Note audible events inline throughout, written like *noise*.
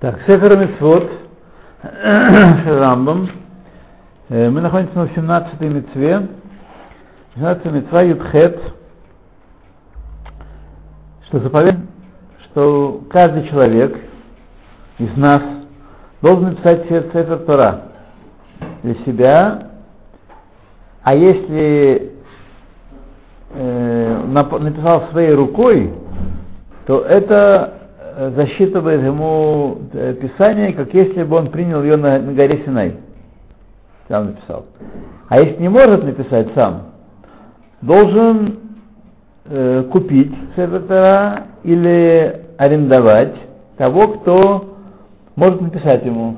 Так, Сефер Мицвод, *clears throat* Рамбам. Э, Мы находимся на 17-й митцве. 17-й митцва Юдхет, что заповедано, что каждый человек из нас должен написать Сефер Тора для себя, а если э, написал своей рукой, то это засчитывает ему э, Писание, как если бы он принял ее на, на горе Синай. Сам написал. А если не может написать сам, должен э, купить Севертера или арендовать того, кто может написать ему.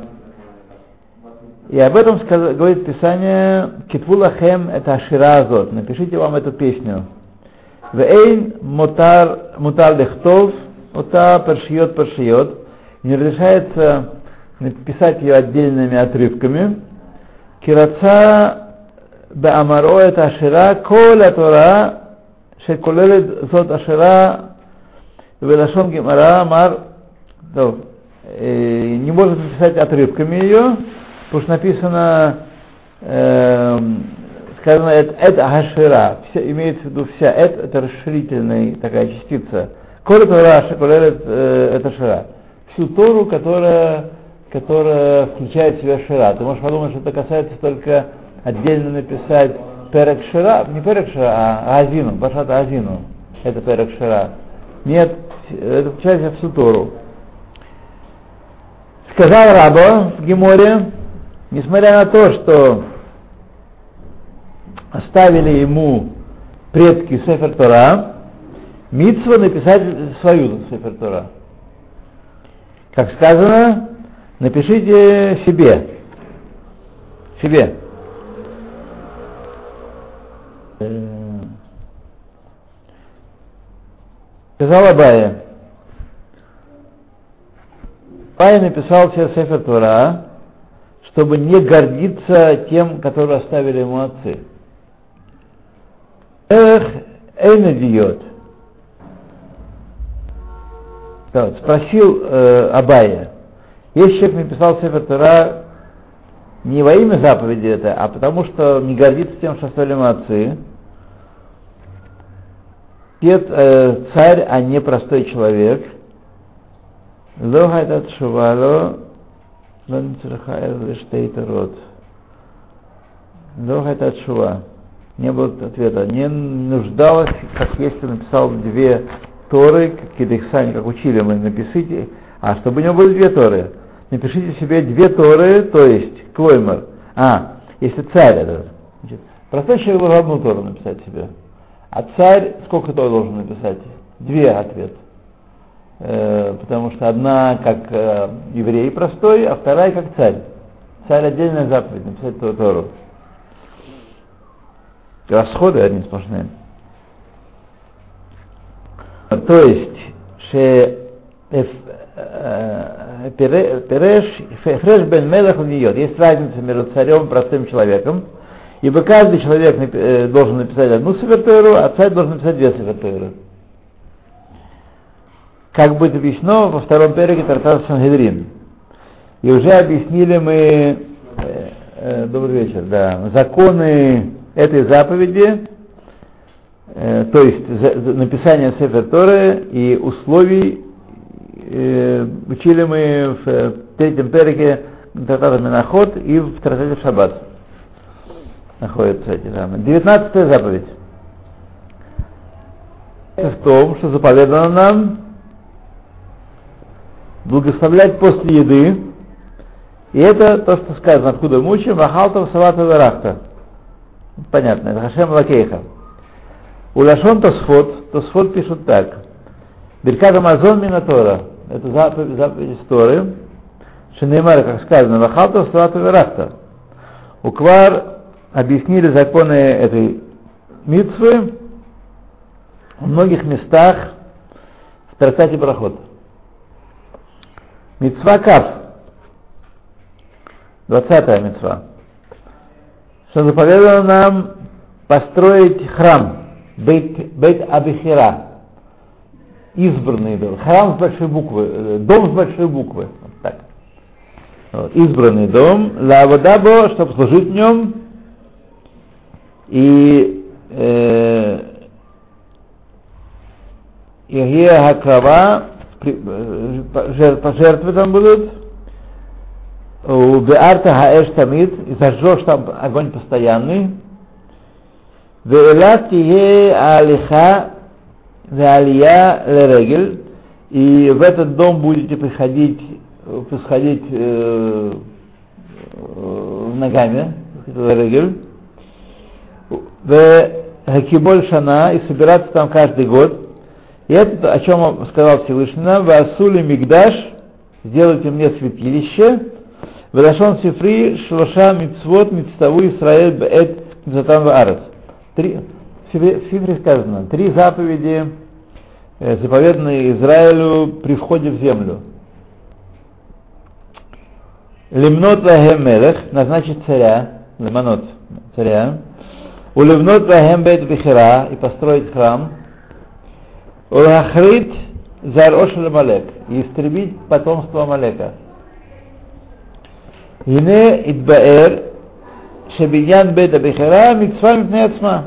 И об этом сказ, говорит Писание Китвулахем это Ашира Азот. Напишите вам эту песню. Вейн мутар мутар лехтов Ота паршиот паршиот. Не разрешается написать ее отдельными отрывками. Кираца баамаро это ашира коля тора шеколелет зот ашира велашон гемара мар не может написать отрывками ее, потому что написано э, сказано это, ашира, имеется в виду вся, это, это расширительная такая частица, Коля Тора шакулерет э, это Шира. Всю Тору, которая, которая включает в себя Шира. Ты можешь подумать, что это касается только отдельно написать Перек Шира, не Перек Шира, а Азину, Башата Азину. Это Перек Шира. Нет, это включает всю Тору. Сказал Раба в Геморе, несмотря на то, что оставили ему предки Сефер Тора, Митсва написать свою Сефер Тора. Как сказано, напишите себе. Себе. Сказал Абая. Абая написал себе Сефер Тора, чтобы не гордиться тем, которые оставили ему отцы. Эх, Эйна диот. Да, спросил э, Абая, если человек написал Сефер Тора не во имя заповеди это, а потому что не гордится тем, что ему отцы, Пет, э, царь, а не простой человек, Лоха этот шувало, род. Лоха этот шува. Не было ответа. Не нуждалось, как если написал две Торы, Кедексани, как учили мы, напишите, а чтобы у него были две Торы, напишите себе две Торы, то есть Клоймер. А, если царь это, значит, простой человек должен одну Тору написать себе. А царь сколько Тор должен написать? Две ответ. Э, потому что одна как э, еврей простой, а вторая как царь. Царь отдельная заповедь, написать. Тору. Расходы одни сплошные. То есть, ше Переш, Фреш бен Мелах льет. Есть разница между царем и простым человеком. Ибо каждый человек должен написать одну сефертойру, а царь должен написать две сефертойры. Как будет объяснено во втором переке Тартар Сангедрин. И уже объяснили мы, э, э, добрый вечер, да, законы этой заповеди, Э, то есть за, за написание Сефер Торы и условий э, учили мы в, э, в третьем переке Тратата Миноход и в Тратате Шаббат находятся эти самые. Девятнадцатая заповедь. В том, что заповедано нам благословлять после еды, и это то, что сказано, откуда мы учим, Ахалтов Салата Верахта. Понятно, это Хашем Лакейха. У Лашон Тосфот, Тосфот пишут так. Беркат Амазон Минатора. Это заповедь, заповедь истории. Шинеймар, как сказано, Вахалта Славата Верахта. У Квар объяснили законы этой митцвы в многих местах в трактате Брахот. Мицва Кав. Двадцатая мицва. Что заповедано нам построить храм – Бейт, бейт Абихира, избранный дом. Храм с большой буквы, э, дом с большой буквы. Вот так. Избранный дом. Лавадабо, чтобы служить в нем. И э, Ирия Хакрава, пожертвы там будут. У Беарта Хаэш Тамид, и зажжешь там огонь постоянный. Алиха Алия Лерегель, и в этот дом будете приходить, происходить э, э, ногами, в Хакиболь Шана, и собираться там каждый год. И это, о чем сказал Всевышний, в Асуле Мигдаш, сделайте мне святилище, Велашон Сифри Шлоша Мицвот Мицтаву Исраэль Беэт Мицатан Ваарец. Три, в Сифре сказано, три заповеди, э, заповедные Израилю при входе в землю. Лимнот Вахем назначить царя, лиманот, царя. Улевнот Вахем Бейт Бихера, и построить храм. Улахрит Зарош Малек, и истребить потомство Амалека. Ине Идбаэр Шабиньян Беда Бехера Митцва Митнецма.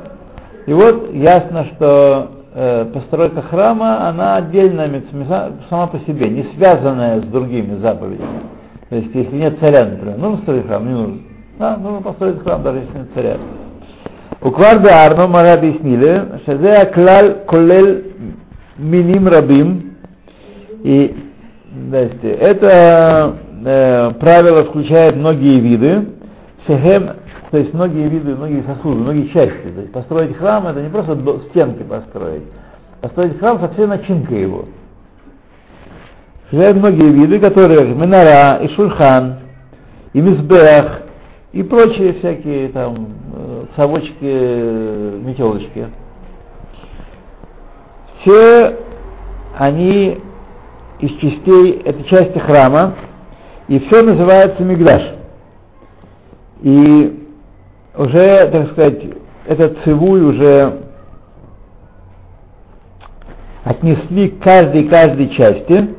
И вот ясно, что э, постройка храма, она отдельная митцва, сама по себе, не связанная с другими заповедями. То есть, если нет царя, например, нужно строить храм, не нужно. Да, нужно построить храм, даже если нет царя. У Кварда Арно мы объяснили, что это клаль колель миним рабим, и это э, правило включает многие виды, Шехем, то есть многие виды, многие сосуды, многие части. То есть построить храм это не просто стенки построить, построить храм со всей начинкой его. Существуют многие виды, которые Минара и Шульхан, и Мизбех, и прочие всякие там э, совочки, метелочки. Все они из частей, это части храма, и все называется Мигдаш. И уже, так сказать, этот цивуй уже отнесли к каждой каждой части,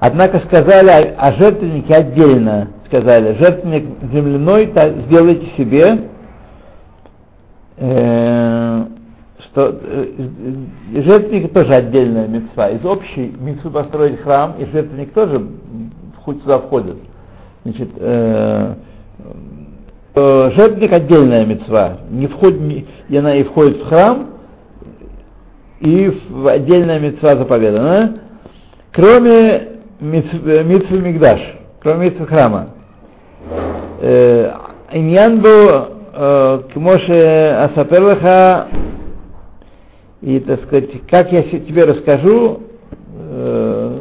однако сказали о, о жертвеннике отдельно, сказали, жертвенник земляной сделайте себе, э, что э, жертвенник тоже отдельная мецва. Из общей мецвы построить храм и жертвенник тоже хоть сюда входит. Значит, э, жертвенник отдельная мецва, не входит, и она и входит в храм, и в отдельная мецва заповедана, кроме митвы Мигдаш, кроме митвы храма. Э, Иньян был Кмоше Асаперлаха, и, так сказать, как я тебе расскажу, э,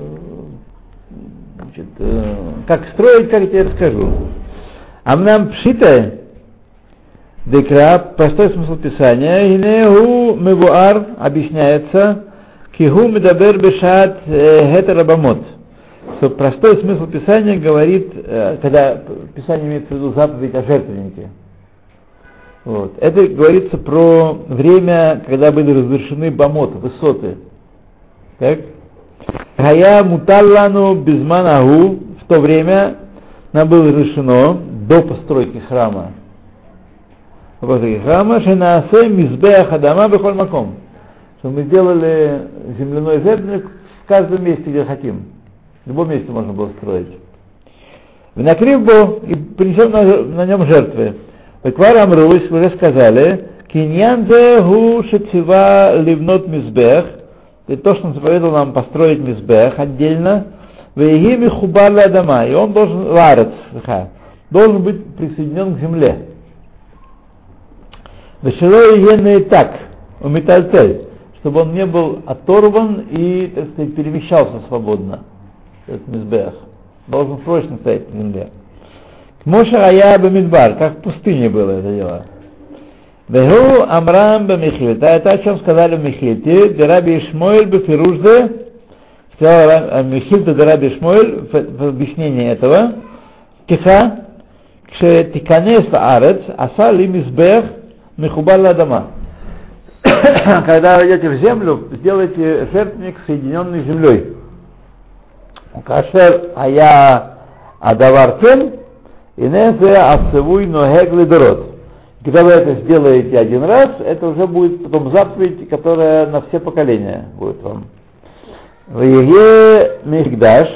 значит, э, как строить, как я тебе расскажу. Амнам пшита декра, простой смысл писания, гинеу мевуар объясняется, кигу медабер бешат хетерабамот. Что простой смысл писания говорит, когда писание имеет в виду заповедь о жертвеннике. Вот. Это говорится про время, когда были разрешены бамоты, высоты. Так? Хая муталлану безманаху в то время нам было разрешено до постройки храма. Храма шенаасе мизбеах адама бехоль маком. Что мы сделали земляной жертвенник в каждом месте, где хотим. В любом месте можно было строить. Накрив и принесем на, на нем жертвы. Веквар Амрусь уже сказали, киньян зе гу шецива ливнот мизбех, это то, что он заповедовал нам построить мизбех отдельно, веги михубар дома, и он должен, ларец, должен быть присоединен к земле. Вешело и так, у метальтель, чтобы он не был оторван и, так сказать, перемещался свободно, этот мизбех. Должен срочно стоять на земле. Моша Ая Бамидбар, как в пустыне было это дело. Вегу Амрам Бамихиль. Это о чем сказали в Михильте. Дераби Ишмоэль Бефиружде. Сказал Михильта Дераби Ишмоэль в объяснении этого. Киха. Кше тиканес арец, аса ли мизбех михубар ладама. когда вы идете в землю, сделайте жертвенник, соединенный с землей. Кашер ая адаваркен, инезе асевуй ногег лидород. Когда вы это сделаете один раз, это уже будет потом заповедь, которая на все поколения будет вам. В Еге Мигдаш,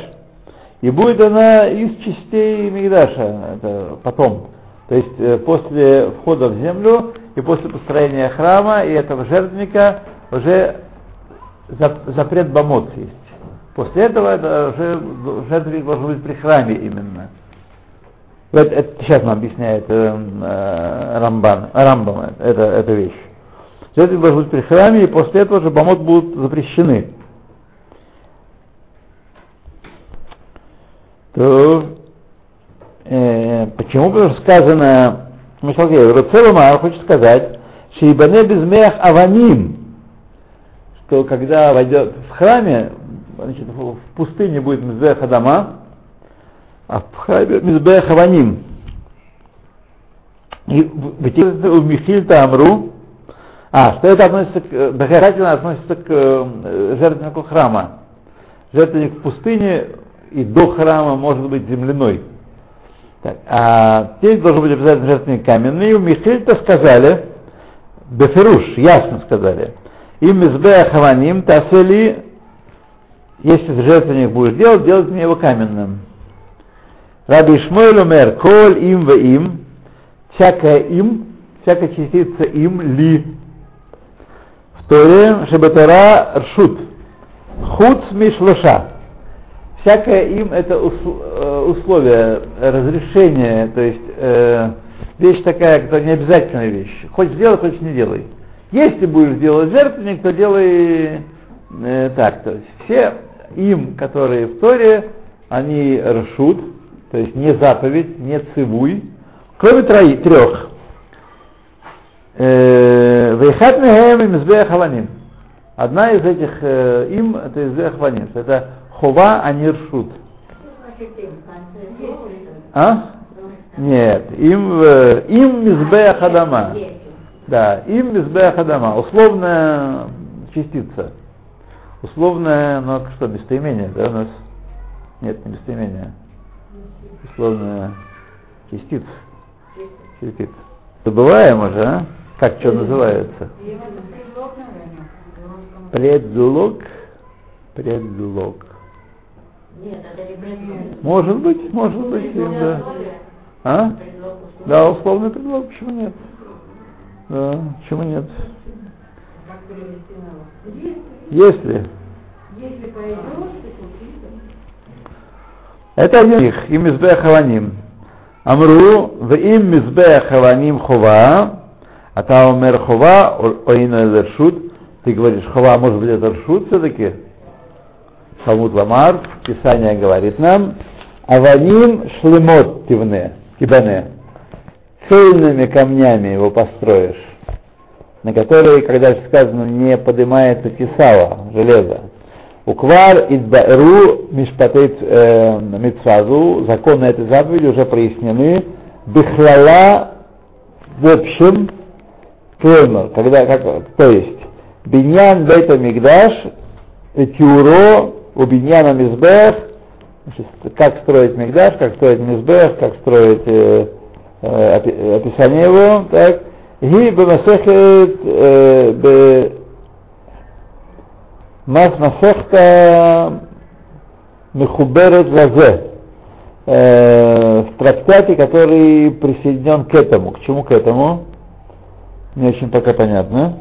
и будет она из частей Мигдаша, это потом. То есть э, после входа в землю и после построения храма и этого жертвенника уже запрет бомот есть. После этого это уже жертвенник должен быть при храме именно. Это, это сейчас нам объясняет э, э, Рамбан, Рамбам это, эта вещь. Жертвенник должен быть при храме, и после этого же бомот будут запрещены. То э, почему? Потому что сказано, Мишалгей, Руцелумар хочет сказать, Шейбане безмех аваним, что когда войдет в храме, значит, в пустыне будет Мизбех Адама, а в храме Мизбех Аваним. И в Михиль Тамру, а, что это относится к, доказательно относится к э, жертвеннику храма. Жертвенник в пустыне и до храма может быть земляной. Так, а здесь должен быть обязательно жертвенник каменный. И у Михильта сказали, Беферуш, ясно сказали, им мизбея хаваним тасели, если жертвенник будешь делать, делать мне его каменным. Раби Ишмойль умер, коль им в им, всякая им, всякая частица им ли. В Торе Шебетара Ршут, хуц мишлоша всякое им это э, условие, разрешение, то есть э, вещь такая, которая не обязательная вещь. Хочешь сделай, хочешь не делай. Если будешь делать жертвенник, то делай э, так. То есть все им, которые в Торе, они рашут, то есть не заповедь, не цивуй, кроме трои, трех. Э, Вейхат мехем им хаваним. Одна из этих э, им это избех хаваним. Это хова, а не ршут. А? Нет, им, э, им мизбея хадама. Да, им мизбея хадама. Условная частица. Условная, ну что, местоимение, да, у нас? Нет, не местоимение. Условная частица. Частица. Забываем уже, а? Как что называется? Предлог. Предлог. Может быть, может быть, да. А? Да, условный предлог, почему нет? Да, почему нет? Если. Это один их, им мизбех хаваним. Амру, в им мизбех хаваним хова, а та умер хова, оина ршут. Ты говоришь, хова, может быть, это ршут все-таки? Талмуд Ламар, Писание говорит нам, Аваним шлемот тивне, тибане, цельными камнями его построишь, на которые, когда сказано, не поднимается кисава, железо. Уквар идбару мишпатейт э, митсвазу, законы этой заповеди уже прояснены. Бихлала в общем, клеймер, когда, как, то есть, Биньян Бейта Мигдаш, Тюро у Биньяна Мизбех, как строить Мигдаш, как строить Мизбех, как строить э, э, описание его, так, и бемасехет э, бе мас масехта мехуберет лазе э, в трактате, который присоединен к этому. К чему к этому? Не очень пока понятно.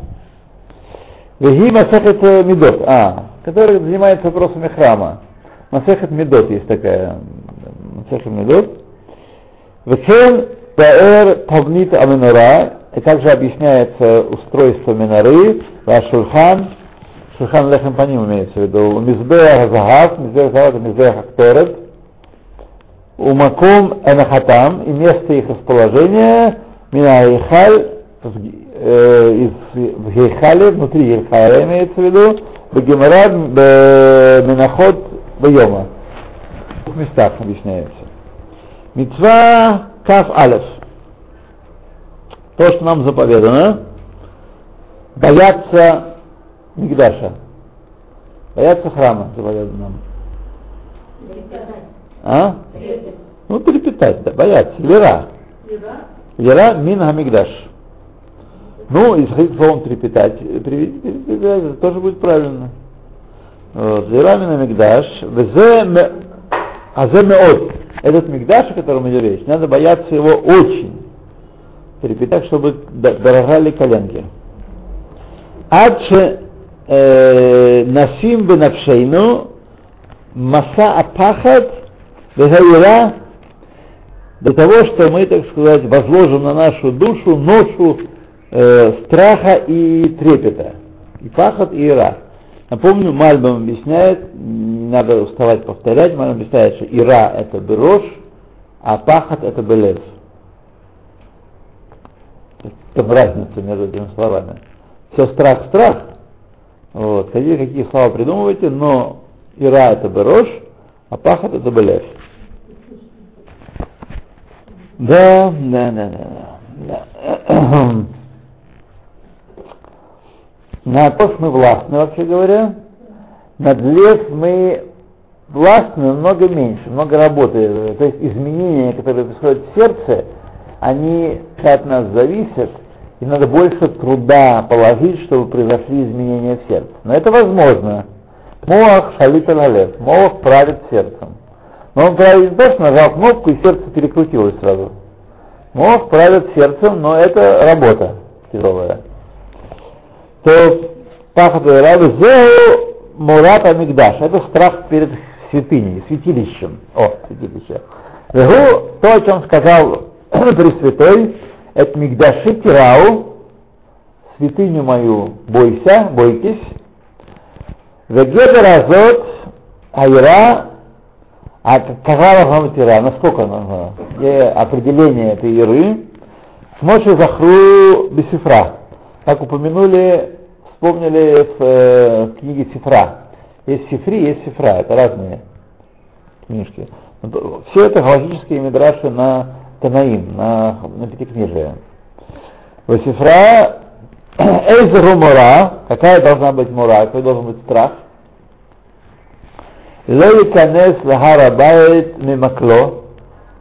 Веги масехет медот. А, который занимается вопросами храма. Масехет Медот есть такая. Масехет Медот. Векен Таэр Тавнит Аминора. И также объясняется устройство Миноры. Шульхан. Шульхан Лехем Паним имеется в виду. Мизбех Захав. Мизбех Захав это Мизбех Акторет. Умаком Энахатам. И место их расположения. Минаихаль. Э, из в Гейхале, внутри Гейхаля имеется в виду, Бегемара Менахот Байома. В двух местах объясняется. Мецва Каф Алеф. То, что нам заповедано, боятся Мигдаша. Боятся храма, говорят нам. А? Ну, перепитать, да, боятся. Лера. Лера мин хамигдаш. Ну, если хотите словом трепетать, это э, э, тоже будет правильно. Зерамина Мигдаш, Азе а Меот. Этот Мигдаш, о котором идет речь, надо бояться его очень. Трепетать, чтобы дорогали коленки. Адше э, Насим Бенавшейну Маса Апахат Вегаира до того, что мы, так сказать, возложим на нашу душу ношу э, страха и трепета, и пахот, и ира. Напомню, Мальбам объясняет, не надо уставать повторять, Мальбам объясняет, что ира это берош, а пахот это белез. Это разница между этими словами. Все страх, страх, вот. Хотите какие слова придумывайте, но Ира это Берош, а Пахат это Белев. Да, да, да, да. да. *clears throat* На то, мы властны, вообще говоря. Над лес мы властны много меньше, много работы. То есть изменения, которые происходят в сердце, они от нас зависят, и надо больше труда положить, чтобы произошли изменения в сердце. Но это возможно. Моах шалит алалев. Моах правит сердцем. Но он правит что нажал кнопку и сердце перекрутилось сразу. Моах правит сердцем, но это работа тяжелая. То пахот Рабы Зеу Мурат Амигдаш. Это страх перед святыней, святилищем. О, святилище. Вегу, то, о чем сказал Пресвятой, это Мигдаши Тирау, святыню мою бойся, бойтесь. Вегедер Азот Айра, а какова должна Ира? Насколько она? Определение этой Иры. Смочи Захру Бесифра. Как упомянули, вспомнили в, э, книге Сифра. Есть Сифри, есть Сифра, это разные книжки. Все это галактические мидраши на Танаим, на, на Пятикнижие. Васифра *clears throat* Эйзеру Мура, какая должна быть мура, какой должен быть страх. Лови Канес Лагарабайт Мимакло,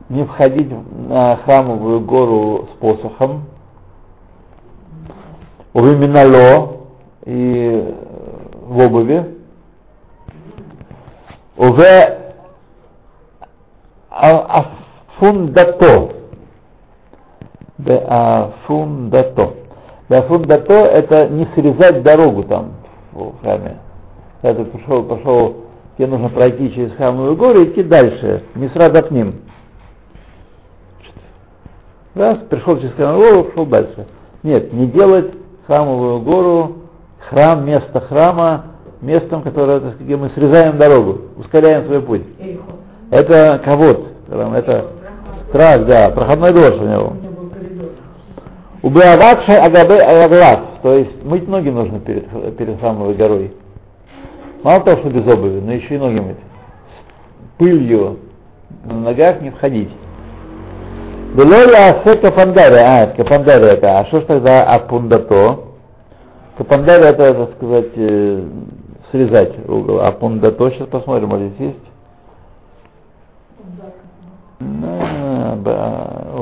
не входить на храмовую гору с посохом. Увиминало и в обуви. Уве фундато. Беафундато. Беафундато это не срезать дорогу там в храме. Когда ты пошел, пошел, тебе нужно пройти через храмовую гору и идти дальше. Не сразу к ним. Раз, пришел через храмовую гору, пошел дальше. Нет, не делать храмовую гору, храм, место храма, местом, которое, где мы срезаем дорогу, ускоряем свой путь. Это кого-то, это Страх, да, проходной двор у него. У Беавакши Агабе Аглас, то есть мыть ноги нужно перед, перед храмовой горой. Мало того, что без обуви, но еще и ноги мыть. С пылью на ногах не входить. Белоля асе капандаре, а, капандаре это, а что ж тогда апундато? Капандаре это, так сказать, э, срезать угол, а пундато, сейчас посмотрим, вот здесь есть.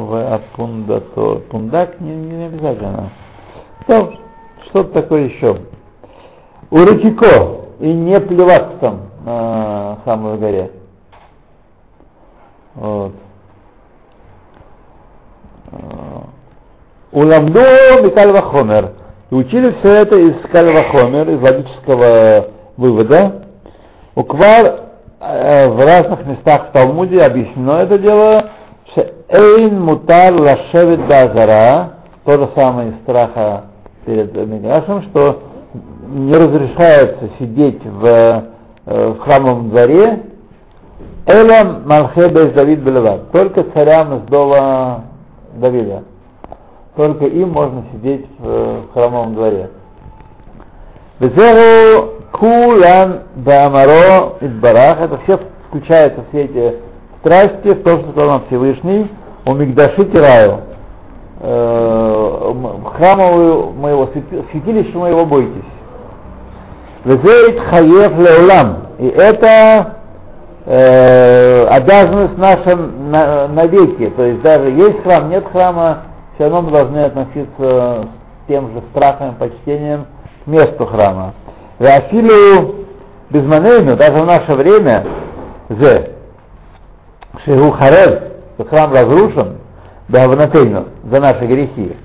в пундато. Пундак не, не обязательно. Что, что-то такое еще. Урутико и не плеваться там на самой горе. Вот. Уламду Микаль Хомер. И учили все это из Кальвахомер, из логического вывода. Уквар э, в разных местах в Талмуде объяснено это дело, Эйн мутар лашевит базара, то же самое из страха перед Мидрашем, что не разрешается сидеть в, э, в храмовом дворе, Элам Малхе Давид Белеват, только царям из дома Давида. Только им можно сидеть в, в храмовом дворе. Безеру Кулан Баамаро Идбарах, это все включается все эти страсти в том, что сказал нам Всевышний, у Мигдаши Тираю. э, храмовую моего святилища моего бойтесь. Везеет хаев леулам. И это э, обязанность наша на, навеки. То есть даже есть храм, нет храма, все равно мы должны относиться с тем же страхом и почтением к месту храма. Веафилу безманейну, даже в наше время, зе, шигу харев, храм разрушен, Бавнатейну, за наши грехи,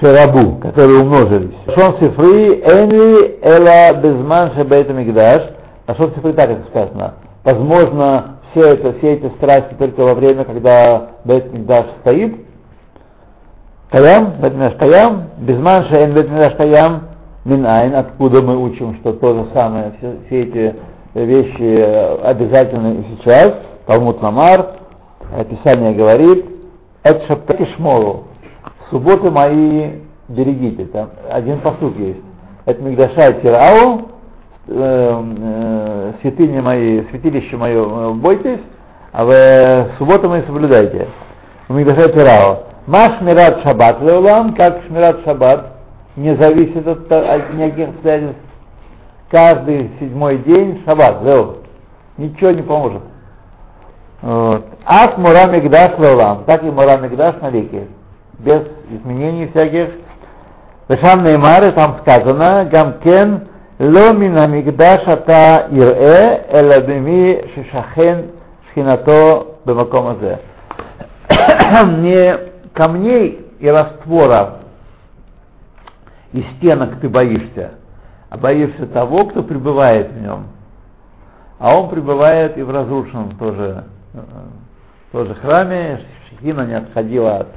Шерабу, которые умножились. Шон Сифри, Энри, Эла, Безман, Шебейта Мигдаш. А Шон Сифри так это сказано. Возможно, все, это, все эти страсти только во время, когда Бейт Мигдаш стоит. Каям, Бейт Мигдаш Каям, Безман, Шейн, Бейт Мигдаш Каям, Минайн, откуда мы учим, что то же самое, все, все эти вещи обязательны и сейчас. Талмуд Ламар, Писание говорит, это шаптаки. Субботы мои берегите. Там один посуд есть. Это Мигдаша Тирау, э, э, святыни мои, святилище мое, э, бойтесь, а вы субботы мои соблюдайте. Мигдаша Тирау. Маш Мират Шаббат Леулам, как Шмират Шаббат, не зависит от, от никаких обстоятельств. Каждый седьмой день Шаббат, Леул. Ничего не поможет. Вот. Ас Мура Мигдаш Лолам, так и Мура Мигдаш на веки, без изменений всяких. Вешам Неймары там сказано, Гамкен Ломина Мигдаш Ата Ирэ Элабими Шишахен Шхинато Бемакомазе. Не камней и раствора и стенок ты боишься, а боишься того, кто пребывает в нем. А он пребывает и в разрушенном тоже тоже храме, Шехина не отходила от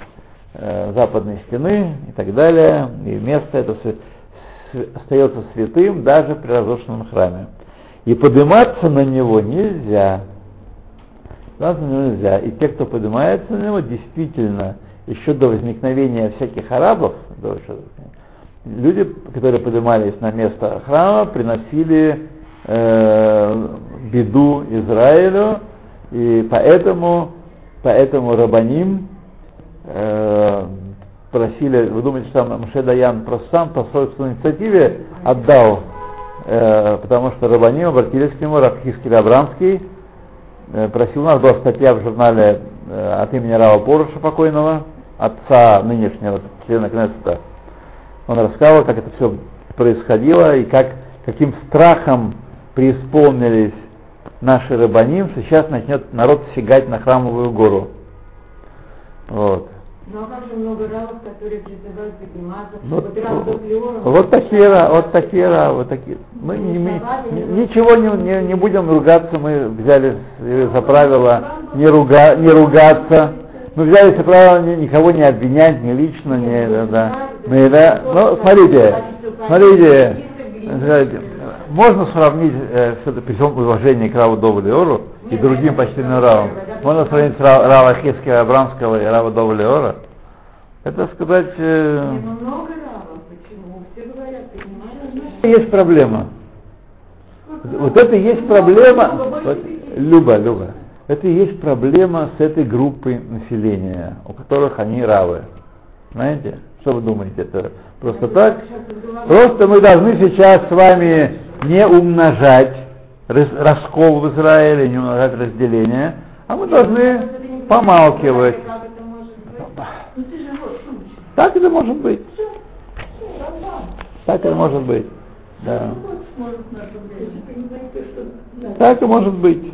э, западной стены и так далее, и место это остается святым даже при разрушенном храме. И подниматься на него нельзя. Подниматься на него нельзя. И те, кто поднимается на него, действительно, еще до возникновения всяких арабов, люди, которые поднимались на место храма, приносили э, беду Израилю, и поэтому, поэтому Рабаним э, просили, вы думаете, что Маше Даян просто сам по собственной инициативе отдал, э, потому что Рабаним обратились к нему, Рабхиский Абрамский, э, просил, у нас была статья в журнале э, от имени Рава Поруша покойного, отца нынешнего члена Кнессета. Он рассказывал, как это все происходило и как, каким страхом преисполнились наши рыбаним, что сейчас начнет народ сигать на храмовую гору. Вот. Ну а как же много равов, которые призывают подниматься? Вот, вот, вот такие, вот такие, вот такие. Мы не, мы, ничего не, не, не будем ругаться, мы взяли за правило не, руга, не ругаться. Мы взяли за правило никого не обвинять, ни лично, не, да, да. Мы, да. Ну, смотрите, смотрите, можно сравнить э, все это при всем уважении к Раву Довлеору и другим почтенным Равам. Можно сравнить Рава Хеския Абрамского и Рава Довлеора. Это сказать... Э, есть проблема. Вот это и есть проблема. Вот, Люба, Люба. Это и есть проблема с этой группой населения, у которых они равы. Знаете? Что вы думаете? Это просто так? Просто мы должны сейчас с вами не умножать раскол в Израиле, не умножать разделение, а мы должны помалкивать. Так это может быть. Так это может быть. Да. Так и может быть.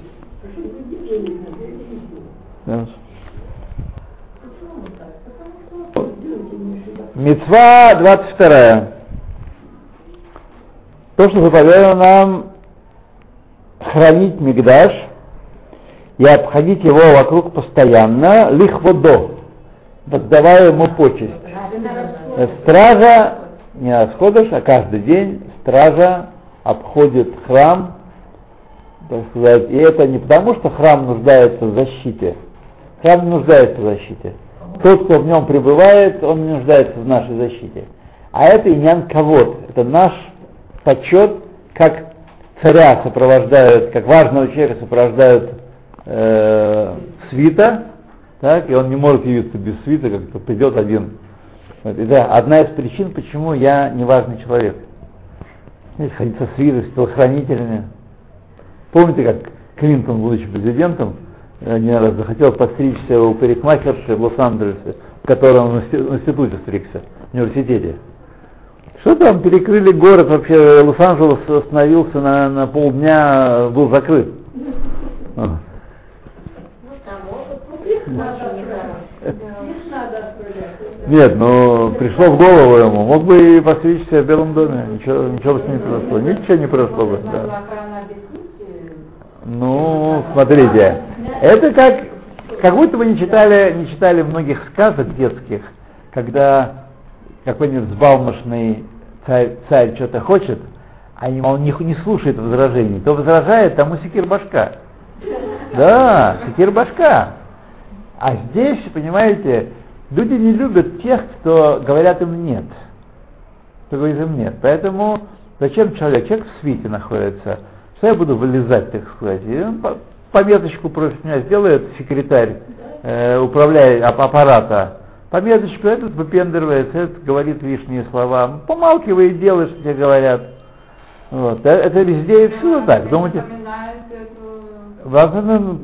Мецва 22. То, что заповедано нам хранить Мигдаш и обходить его вокруг постоянно, лихводо, воздавая ему почесть. Стража, не расходыш, а каждый день стража обходит храм, так сказать, и это не потому, что храм нуждается в защите. Храм нуждается в защите. Тот, кто в нем пребывает, он не нуждается в нашей защите. А это иньян кавод, это наш почет, как царя сопровождают, как важного человека сопровождают э, свита, так, и он не может явиться без свита, как-то придет один. Вот, и да, одна из причин, почему я неважный человек. Знаете, ходить со свитой, с телохранителями. Помните, как Клинтон, будучи президентом, один раз захотел постричься у парикмахерши в Лос-Анджелесе, в котором он в институте стригся, в университете. Что там, перекрыли город, вообще Лос-Анджелес остановился на, на полдня, был закрыт. Нет, ну пришло в голову ему, мог бы и посвятиться в Белом доме, ничего, ничего бы с ним не произошло, ничего не произошло бы. Да. Ну, смотрите, это как, как будто вы не читали, не читали многих сказок детских, когда какой-нибудь взбалмошный царь, царь что-то хочет, а он не, не слушает возражений, то возражает тому секир башка. Да, секир башка. А здесь, понимаете, люди не любят тех, кто говорят им нет. Кто говорит им нет. Поэтому зачем человек? Человек в свите находится. Что я буду вылезать, так сказать? И он пометочку против меня сделает секретарь, э, управляет аппарата. Пометочку этот выпендривается, этот говорит лишние слова. Помалкивай и делай, что тебе говорят. Вот. Э, это везде и всюду так. Думаете, вас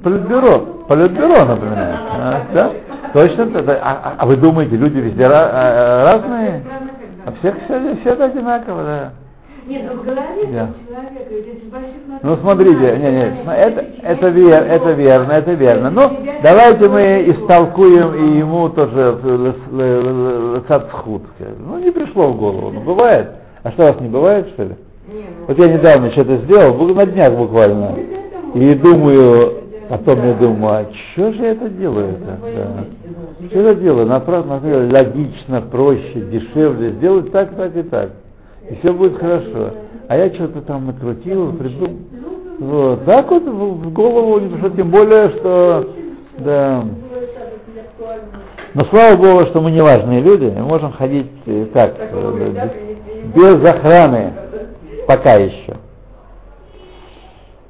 политбюро, политбюро напоминает. *laughs* А, да? Точно? А, а, а вы думаете, люди везде а, разные? А всех все, все одинаково, да. Нет, ну в голове да. человека, Ну смотрите, не, не, это, это, вер, это верно, это верно. Ну, давайте мы истолкуем и ему тоже лацатсхуд. Ну, не пришло в голову, ну бывает. А что, у вас не бывает, что ли? Ну, вот я недавно что-то сделал, на днях буквально. И думаю, потом я думаю, а что же я это делаю? -то? Да. Что я делаю? Направо, логично, проще, дешевле, сделать так, так и так и все будет хорошо. А я что-то там накрутил, придумал. Вот. Так вот в голову, что тем более, что да. Но слава Богу, что мы не важные люди, мы можем ходить э, так, э, без охраны, пока еще.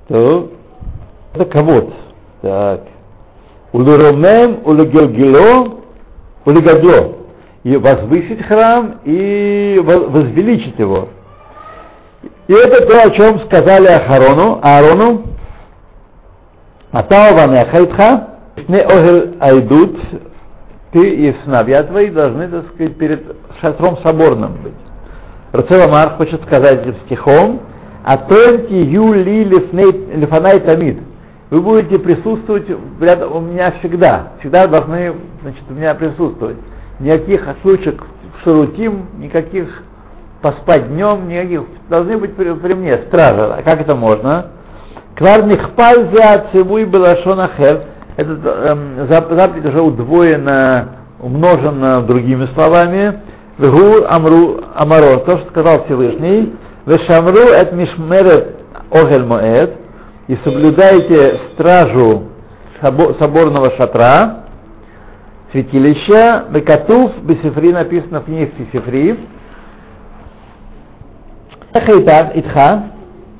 То, это кого-то. Так. Улуромем, улегелгело, улегадло и возвысить храм, и возвеличить его. И это то, о чем сказали Ахарону, Аарону, Атаова Нехайтха, не огель айдут, ты и сыновья твои должны, так сказать, перед шатром соборным быть. Рацева хочет сказать стихом, Атенти юли лифанай тамид. Вы будете присутствовать рядом у меня всегда. Всегда должны, значит, у меня присутствовать никаких отлучек в шарутим, никаких поспать днем, никаких, должны быть при, при мне стража. А как это можно? Кварних пальзя цивуй балашон хер. Этот эм, заповедь уже удвоено, умножено другими словами. Вегу амру амаро, то, что сказал Всевышний. Вешамру эт мишмерет огель моэт. И соблюдайте стражу соборного шатра святилища, Бекатув, Бесифри написано в книге Сифри. Хайтав Итха,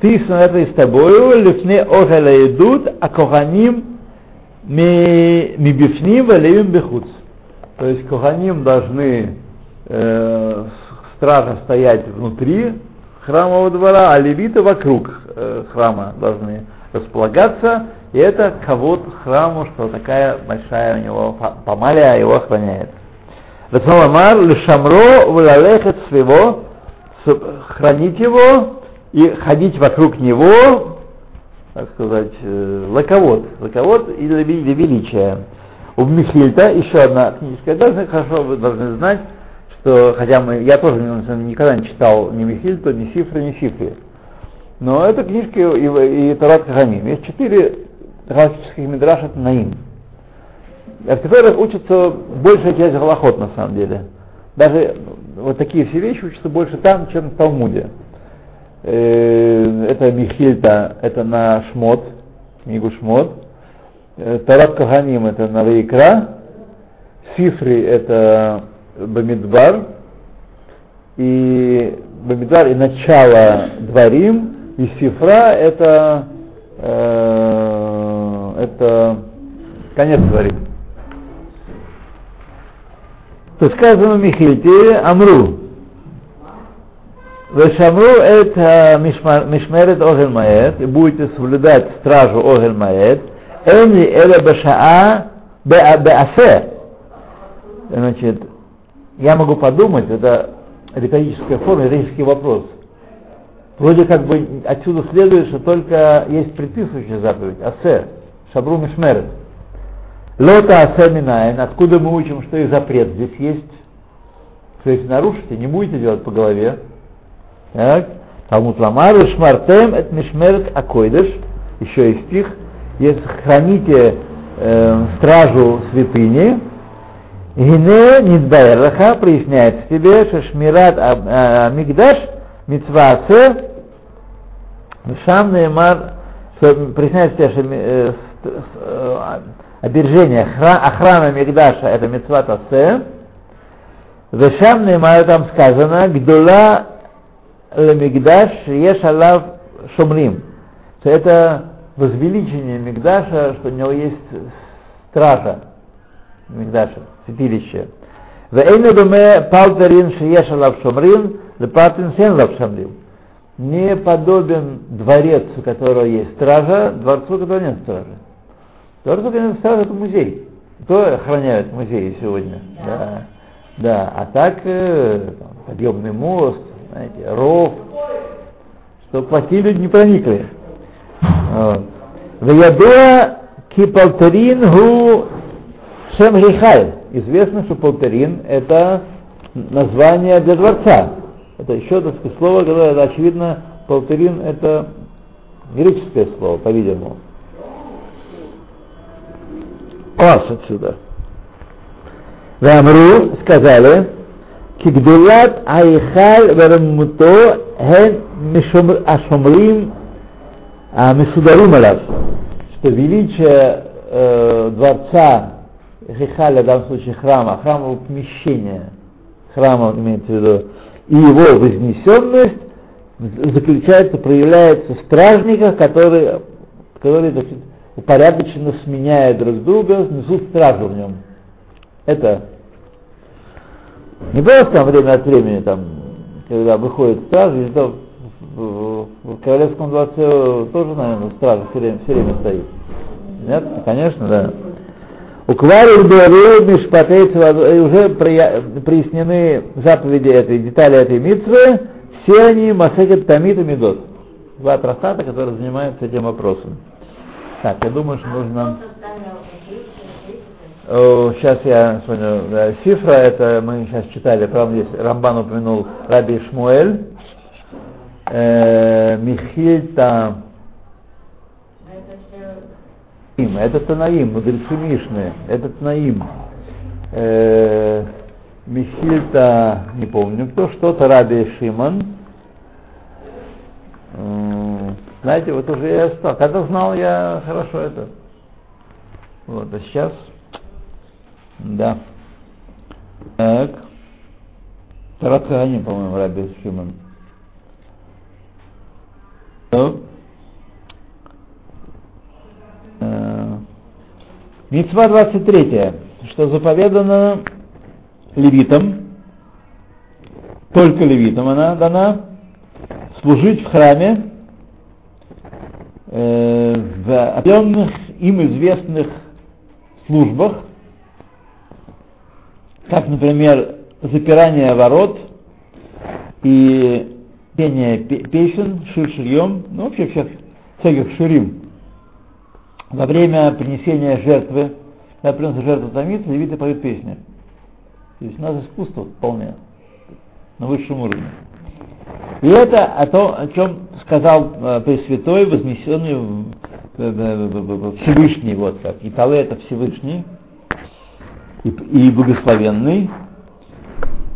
ты с этой с тобою, лифне охеля идут, а коханим мибифним валевим бехуц. То есть коханим должны э, стража стоять внутри храмового двора, а левиты вокруг э, храма должны располагаться, и это кого храму, что такая большая у него помалия его охраняет. Рацамар лишамро валалехет своего, хранить его и ходить вокруг него, так сказать, э, лаковод, лаковод и для, величия. У Михильта еще одна книжка. Должны хорошо вы должны знать, что хотя мы, я тоже никогда не читал ни Михильта, ни Сифры, ни Сифры. Но это книжки и, и Тарат Кахамим. Есть четыре галактических мидраш, это Наим. А в Тиферах учится большая часть галахот на самом деле. Даже вот такие все вещи учатся больше там, чем в Талмуде. Э, это Михильта, это на Шмот, книгу Шмот. Э, Тарат Каханим это на Вейкра. Сифри это Бамидбар. И Бамидбар и начало Дворим и сифра это, э, это конец говорит. то сказано Михильте Амру. Вешамру это Мишмерет Огель Маэт, и будете соблюдать стражу Огель Маэт, Эни Башаа Беасе. Значит, я могу подумать, это риторическая форма, риторический вопрос. Вроде как бы отсюда следует, что только есть предписывающая заповедь, асе, шабру мишмерет. Лота асе минайн, откуда мы учим, что и запрет здесь есть. То есть нарушите, не будете делать по голове. Так. Талмуд Ламар, Шмартем, это Мишмерет Акойдыш, еще и стих, если храните э, стражу святыни, Гине Нидбайраха проясняется тебе, что Шмират а, Мигдаш Мицваце Шам Неймар, что проясняется тебе, что э, э, обержение охрана Мигдаша это Мицват Асе, Вешам Неймар там сказано, Гдула Лемигдаш Ешалав Шумрим. Что это возвеличение Мигдаша, что у него есть стража Мигдаша, святилище. Вейна думе палтерин шиешалав шумрин, лепатин сен лав шамрин. Не подобен дворец, у которого есть стража, дворцу, у которого нет стражи. Дворцу, у которого нет стражи, это музей. Кто охраняет музеи сегодня? Да. Да, а так э, подъемный мост, знаете, ров, чтобы плохие люди не проникли. Ваядуа кипалтерин гу шем. Известно, что полтерин это название для дворца. Это еще так слово, которое, очевидно, полтерин это греческое слово, по-видимому. Ас отсюда. Вамру сказали, Кигдулат Айхаль Верамуто Хен Ашомрим Мисударим Алав, что величие э, дворца Хихаля, в данном случае храма, храмового помещения, храма имеется в виду, и его вознесенность заключается, проявляется в стражниках, которые, которые значит, упорядоченно сменяя друг друга, несут стражу в нем. Это не просто там время от времени, там, когда выходит стражи, то в, в Королевском дворце тоже, наверное, стража все время, все время стоит. Нет? Конечно, да. У Квари Мишпатейц уже прояснены заповеди этой, детали этой митвы, все они Масекет Тамид и Медот. Два трактата, которые занимаются этим вопросом. Так, я думаю, что нужно... Сейчас я смотрю, да, Сифра, это мы сейчас читали, правда, здесь Рамбан упомянул Раби Шмуэль, э, Михильта, это Танаим, мудрецы Мишны, это Танаим. Э, Михильта, не помню кто, что-то Раби Шиман. Знаете, вот уже я стал, когда знал я хорошо это. Вот, а сейчас да. Так. Тарат по-моему, Раби Шимон. Э, Мецва 23, что заповедано левитам, только левитам она дана, служить в храме э, в определенных им известных службах, как, например, запирание ворот и пение песен, шир-ширьем, ну, вообще всех, всяких ширим. Во время принесения жертвы, когда приносят жертву томиться, левиты поют песни. То есть у нас искусство вполне на высшем уровне. И это о том, о чем сказал э, Пресвятой, вознесенный Всевышний, вот как. И Тале это Всевышний, и, и благословенный,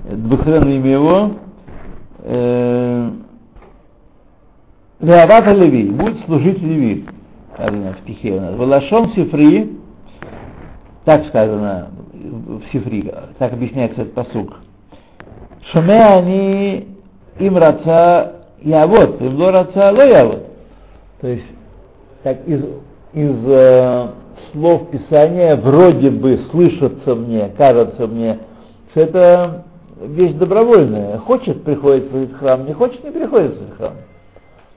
благословенное имя его, э, Леавата Леви, будет служить Леви, сказано в стихе у нас. Валашон Сифри, так сказано в Сифри, так объясняется этот посук. Шуме они им раца явот, им ло раца ло явот. То есть, так из, из э, слов Писания вроде бы слышатся мне, кажется мне что это вещь добровольная. Хочет, приходит в храм, не хочет, не приходит в храм.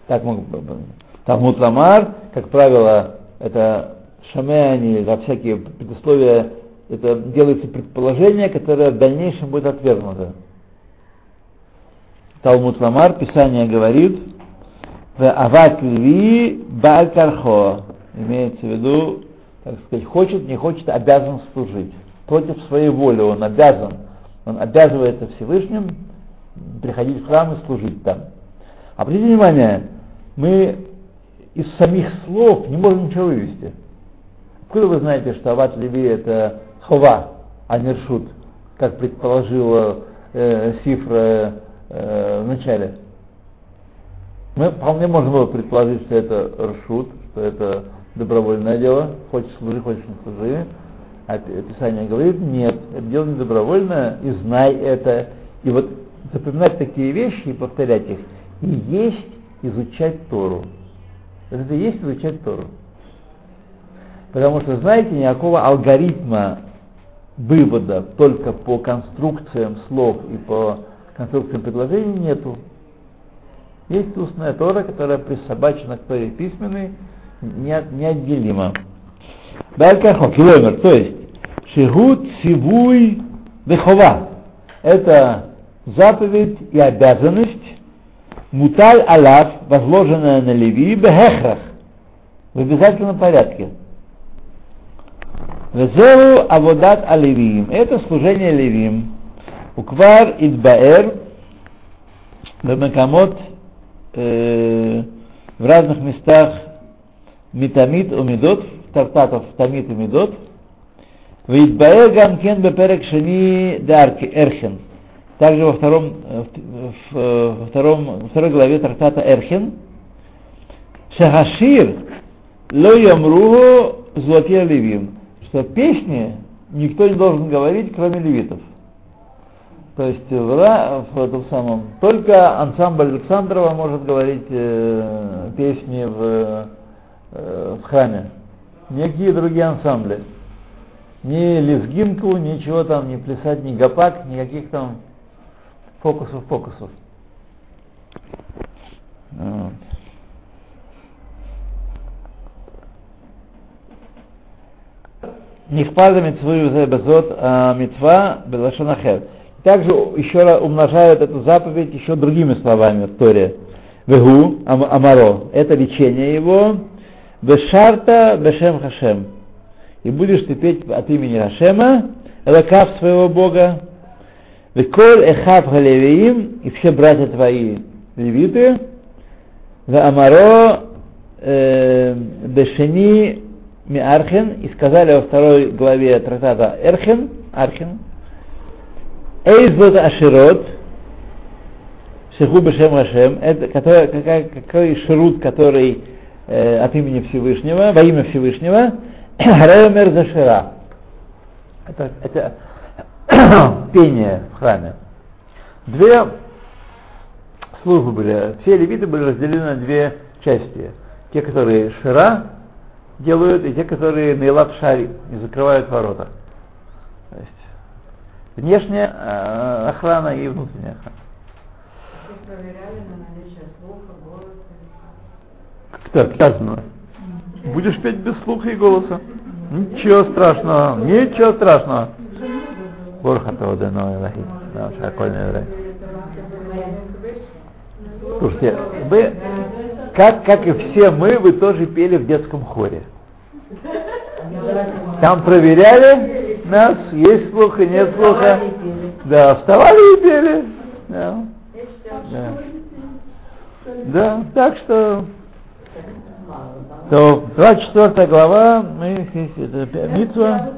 Так мог бы быть. Талмуд Ламар, как правило, это шамеани, за всякие предусловия, это делается предположение, которое в дальнейшем будет отвергнуто. Талмуд Ламар, Писание говорит, в Ават Льви Баль имеется в виду, так сказать, хочет, не хочет, обязан служить. Против своей воли он обязан, он обязывается Всевышним приходить в храм и служить там. Обратите внимание, мы из самих слов не можем ничего вывести. Откуда вы знаете, что Ават Леви это хова, а не ршут, как предположила э, Сифра э, в начале? Мы вполне можем было предположить, что это ршут, что это добровольное дело, хочешь служи, хочешь не служи. А Писание говорит, нет, это дело не добровольное, и знай это. И вот запоминать такие вещи и повторять их, и есть изучать Тору. Это и есть изучать Тору. Потому что, знаете, никакого алгоритма вывода только по конструкциям слов и по конструкциям предложений нету. Есть устная Тора, которая присобачена к Торе письменной, неотделимо. Балькахо, километр, то есть Шигут Сивуй Бехова. Это заповедь и обязанность Муталь Алав, возложенная на Леви, Бехехрах, в обязательном порядке. Везеру Аводат Алевиим. Это служение Левим. Уквар Идбаэр, Бемакамот, э, в разных местах Митамит Умидот, Тартатов Тамит и Медот, Видбаэр Гамкен Беперек Шани Дарки Эрхен. Также во, втором, в, во, втором, во второй главе трактата Эрхен, Шахашир Ло Ямруху Златия Левим, что песни никто не должен говорить, кроме левитов. То есть в, в этом самом только ансамбль Александрова может говорить э, песни в, э, в храме. Никакие другие ансамбли. Ни лезгинку, ничего там, не плясать, ни гопак, никаких там фокусов, фокусов. Вот. Нихпада митцву безот а митцва белашонахер. Также еще раз умножают эту заповедь еще другими словами в Торе. Вегу, амаро, это лечение его. Бешарта бешем хашем. И будешь ты петь от имени Хашема, элакав своего Бога. Веколь эхав галевиим, и все братья твои левиты. В амаро бешени Миархен, и сказали во второй главе трактата Эрхен, Архен, Эйзот Аширот, Шеху Бешем Хашем, это какой, какой шрут, который э, от имени Всевышнего, во имя Всевышнего, Ремер Зашира. Это, это пение в храме. Две службы были, все левиты были разделены на две части. Те, которые Шира, делают и те, которые на Илат Шари не закрывают ворота. То есть внешняя э, охрана и внутренняя охрана. проверяли на наличие слуха, голоса? Как сказано? Будешь петь без слуха и голоса. Ничего страшного, ничего страшного. Борхатова Дено Элахи. Слушайте, вы как, как и все мы, вы тоже пели в детском хоре. Там проверяли нас, есть слух и нет слуха. Да, вставали и пели. Да. Да. да, так что то 24 глава, мы, это, Митва.